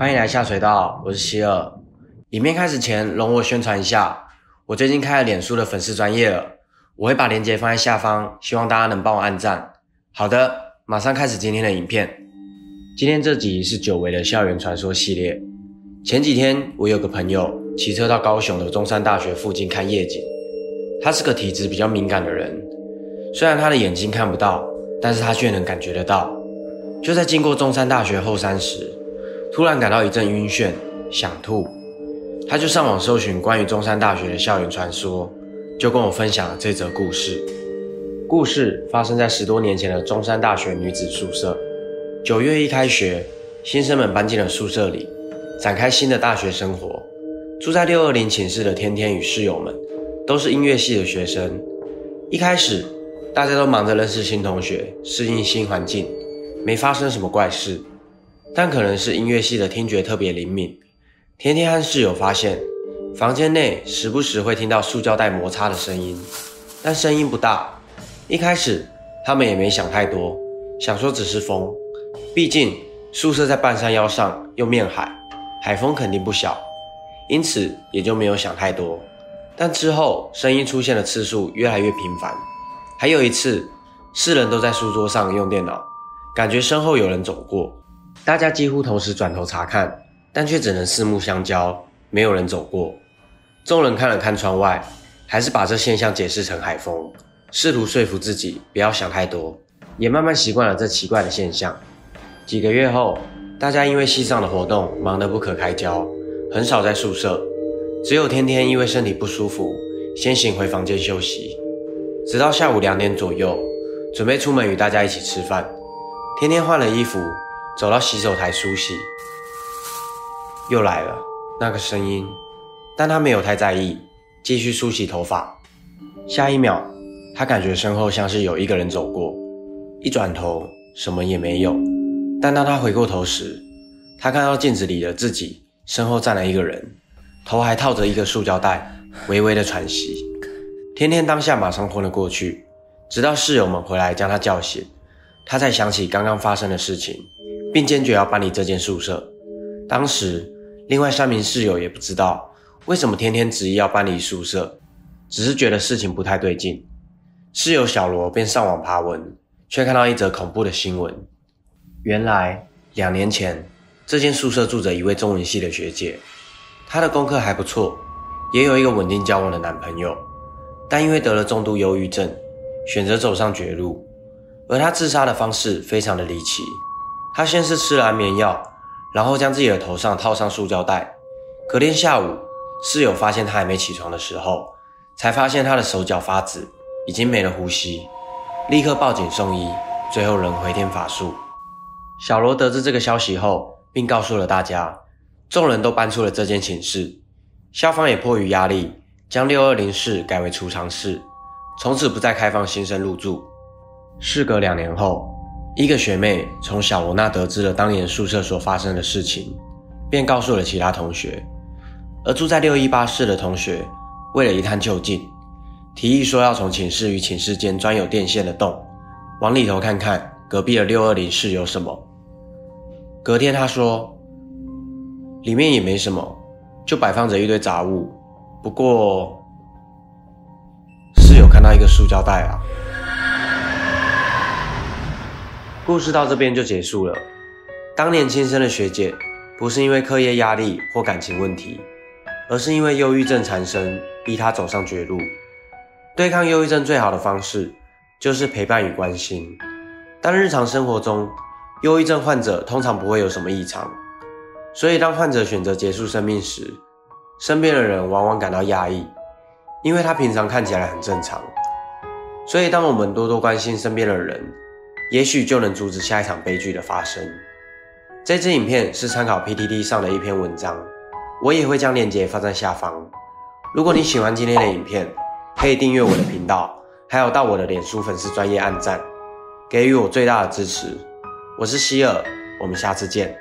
欢迎来下水道，我是希尔。影片开始前，容我宣传一下，我最近开了脸书的粉丝专业了，我会把链接放在下方，希望大家能帮我按赞。好的，马上开始今天的影片。今天这集是久违的校园传说系列。前几天我有个朋友骑车到高雄的中山大学附近看夜景，他是个体质比较敏感的人，虽然他的眼睛看不到，但是他却能感觉得到。就在经过中山大学后山时，突然感到一阵晕眩，想吐，他就上网搜寻关于中山大学的校园传说，就跟我分享了这则故事。故事发生在十多年前的中山大学女子宿舍。九月一开学，新生们搬进了宿舍里，展开新的大学生活。住在六二零寝室的天天与室友们，都是音乐系的学生。一开始，大家都忙着认识新同学，适应新环境。没发生什么怪事，但可能是音乐系的听觉特别灵敏。天天和室友发现，房间内时不时会听到塑胶袋摩擦的声音，但声音不大。一开始他们也没想太多，想说只是风，毕竟宿舍在半山腰上又面海，海风肯定不小，因此也就没有想太多。但之后声音出现的次数越来越频繁，还有一次，四人都在书桌上用电脑。感觉身后有人走过，大家几乎同时转头查看，但却只能四目相交，没有人走过。众人看了看窗外，还是把这现象解释成海风，试图说服自己不要想太多，也慢慢习惯了这奇怪的现象。几个月后，大家因为系上的活动忙得不可开交，很少在宿舍，只有天天因为身体不舒服，先行回房间休息，直到下午两点左右，准备出门与大家一起吃饭。天天换了衣服，走到洗手台梳洗，又来了那个声音，但他没有太在意，继续梳洗头发。下一秒，他感觉身后像是有一个人走过，一转头什么也没有。但当他回过头时，他看到镜子里的自己身后站了一个人，头还套着一个塑胶袋，微微的喘息。天天当下马上昏了过去，直到室友们回来将他叫醒。他才想起刚刚发生的事情，并坚决要搬离这间宿舍。当时，另外三名室友也不知道为什么天天执意要搬离宿舍，只是觉得事情不太对劲。室友小罗便上网爬文，却看到一则恐怖的新闻。原来，两年前，这间宿舍住着一位中文系的学姐，她的功课还不错，也有一个稳定交往的男朋友，但因为得了重度忧郁症，选择走上绝路。而她自杀的方式非常的离奇，他先是吃了安眠药，然后将自己的头上套上塑胶袋。隔天下午，室友发现他还没起床的时候，才发现他的手脚发紫，已经没了呼吸，立刻报警送医，最后人回天乏术。小罗得知这个消息后，并告诉了大家，众人都搬出了这间寝室，校方也迫于压力，将六二零室改为储藏室，从此不再开放新生入住。事隔两年后，一个学妹从小罗那得知了当年宿舍所发生的事情，便告诉了其他同学。而住在六一八室的同学，为了一探究竟，提议说要从寝室与寝室间专有电线的洞，往里头看看隔壁的六二零室有什么。隔天他说，里面也没什么，就摆放着一堆杂物。不过室友看到一个塑胶袋啊。故事到这边就结束了。当年轻生的学姐，不是因为课业压力或感情问题，而是因为忧郁症缠身，逼她走上绝路。对抗忧郁症最好的方式，就是陪伴与关心。但日常生活中，忧郁症患者通常不会有什么异常，所以当患者选择结束生命时，身边的人往往感到压抑，因为他平常看起来很正常。所以，当我们多多关心身边的人，也许就能阻止下一场悲剧的发生。这支影片是参考 PTT 上的一篇文章，我也会将链接放在下方。如果你喜欢今天的影片，可以订阅我的频道，还有到我的脸书粉丝专业按赞，给予我最大的支持。我是希尔，我们下次见。